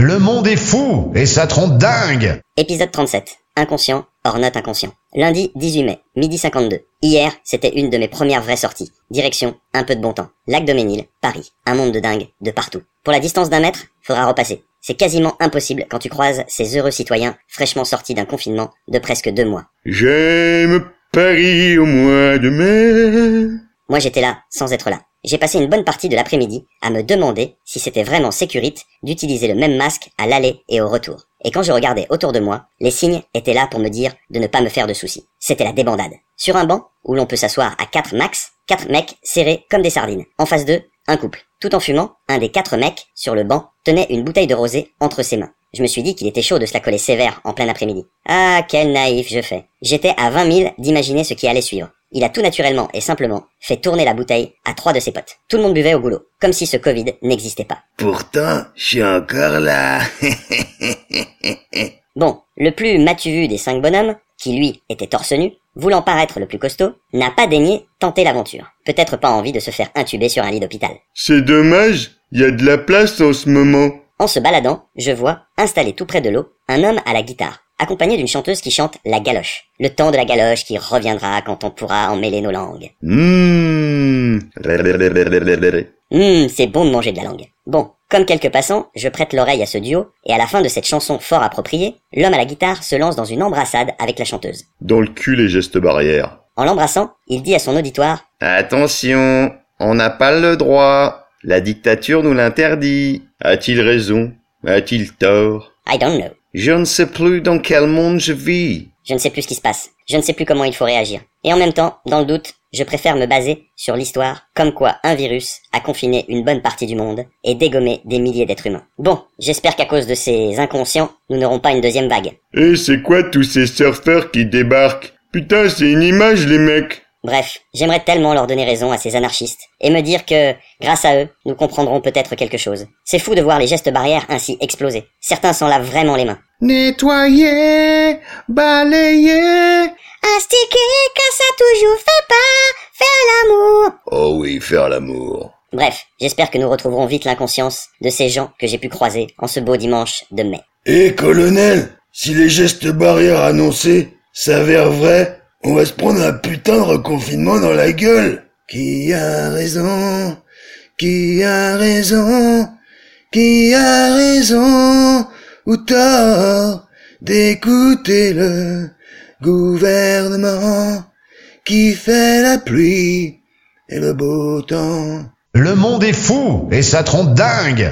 Le monde est fou et ça trompe dingue Épisode 37. Inconscient, hors note inconscient. Lundi 18 mai, midi 52. Hier, c'était une de mes premières vraies sorties. Direction, un peu de bon temps. Lac de Ménil, Paris. Un monde de dingue, de partout. Pour la distance d'un mètre, faudra repasser. C'est quasiment impossible quand tu croises ces heureux citoyens fraîchement sortis d'un confinement de presque deux mois. J'aime Paris au mois de mai. Moi j'étais là, sans être là. J'ai passé une bonne partie de l'après-midi à me demander si c'était vraiment sécurite d'utiliser le même masque à l'aller et au retour. Et quand je regardais autour de moi, les signes étaient là pour me dire de ne pas me faire de soucis. C'était la débandade. Sur un banc, où l'on peut s'asseoir à quatre max, quatre mecs serrés comme des sardines. En face d'eux, un couple. Tout en fumant, un des quatre mecs, sur le banc, tenait une bouteille de rosé entre ses mains. Je me suis dit qu'il était chaud de se la coller sévère en plein après-midi. Ah, quel naïf je fais. J'étais à 20 000 d'imaginer ce qui allait suivre. Il a tout naturellement et simplement fait tourner la bouteille à trois de ses potes. Tout le monde buvait au goulot, comme si ce Covid n'existait pas. Pourtant, je suis encore là. Bon, le plus matu vu des cinq bonhommes, qui lui était torse nu, voulant paraître le plus costaud, n'a pas daigné tenter l'aventure. Peut-être pas envie de se faire intuber sur un lit d'hôpital. C'est dommage, il y a de la place en ce moment. En se baladant, je vois, installé tout près de l'eau, un homme à la guitare, accompagné d'une chanteuse qui chante la galoche. Le temps de la galoche qui reviendra quand on pourra emmêler nos langues. Mmh. Hum, c'est bon de manger de la langue. Bon, comme quelques passants, je prête l'oreille à ce duo, et à la fin de cette chanson fort appropriée, l'homme à la guitare se lance dans une embrassade avec la chanteuse. Dans le cul les gestes barrières. En l'embrassant, il dit à son auditoire Attention, on n'a pas le droit. La dictature nous l'interdit. A-t-il raison? A-t-il tort? I don't know. Je ne sais plus dans quel monde je vis. Je ne sais plus ce qui se passe. Je ne sais plus comment il faut réagir. Et en même temps, dans le doute, je préfère me baser sur l'histoire comme quoi un virus a confiné une bonne partie du monde et dégommé des milliers d'êtres humains. Bon, j'espère qu'à cause de ces inconscients, nous n'aurons pas une deuxième vague. Et c'est quoi tous ces surfeurs qui débarquent? Putain, c'est une image les mecs. Bref, j'aimerais tellement leur donner raison à ces anarchistes et me dire que, grâce à eux, nous comprendrons peut-être quelque chose. C'est fou de voir les gestes barrières ainsi exploser. Certains s'en lavent vraiment les mains. Nettoyer, balayer. Astiquer, car ça toujours fait pas faire l'amour. Oh oui, faire l'amour. Bref, j'espère que nous retrouverons vite l'inconscience de ces gens que j'ai pu croiser en ce beau dimanche de mai. Eh colonel, si les gestes barrières annoncés s'avèrent vrais, on va se prendre un putain de reconfinement dans la gueule. Qui a raison? Qui a raison? Qui a raison? Ou tort d'écouter le gouvernement qui fait la pluie et le beau temps? Le monde est fou et ça trompe dingue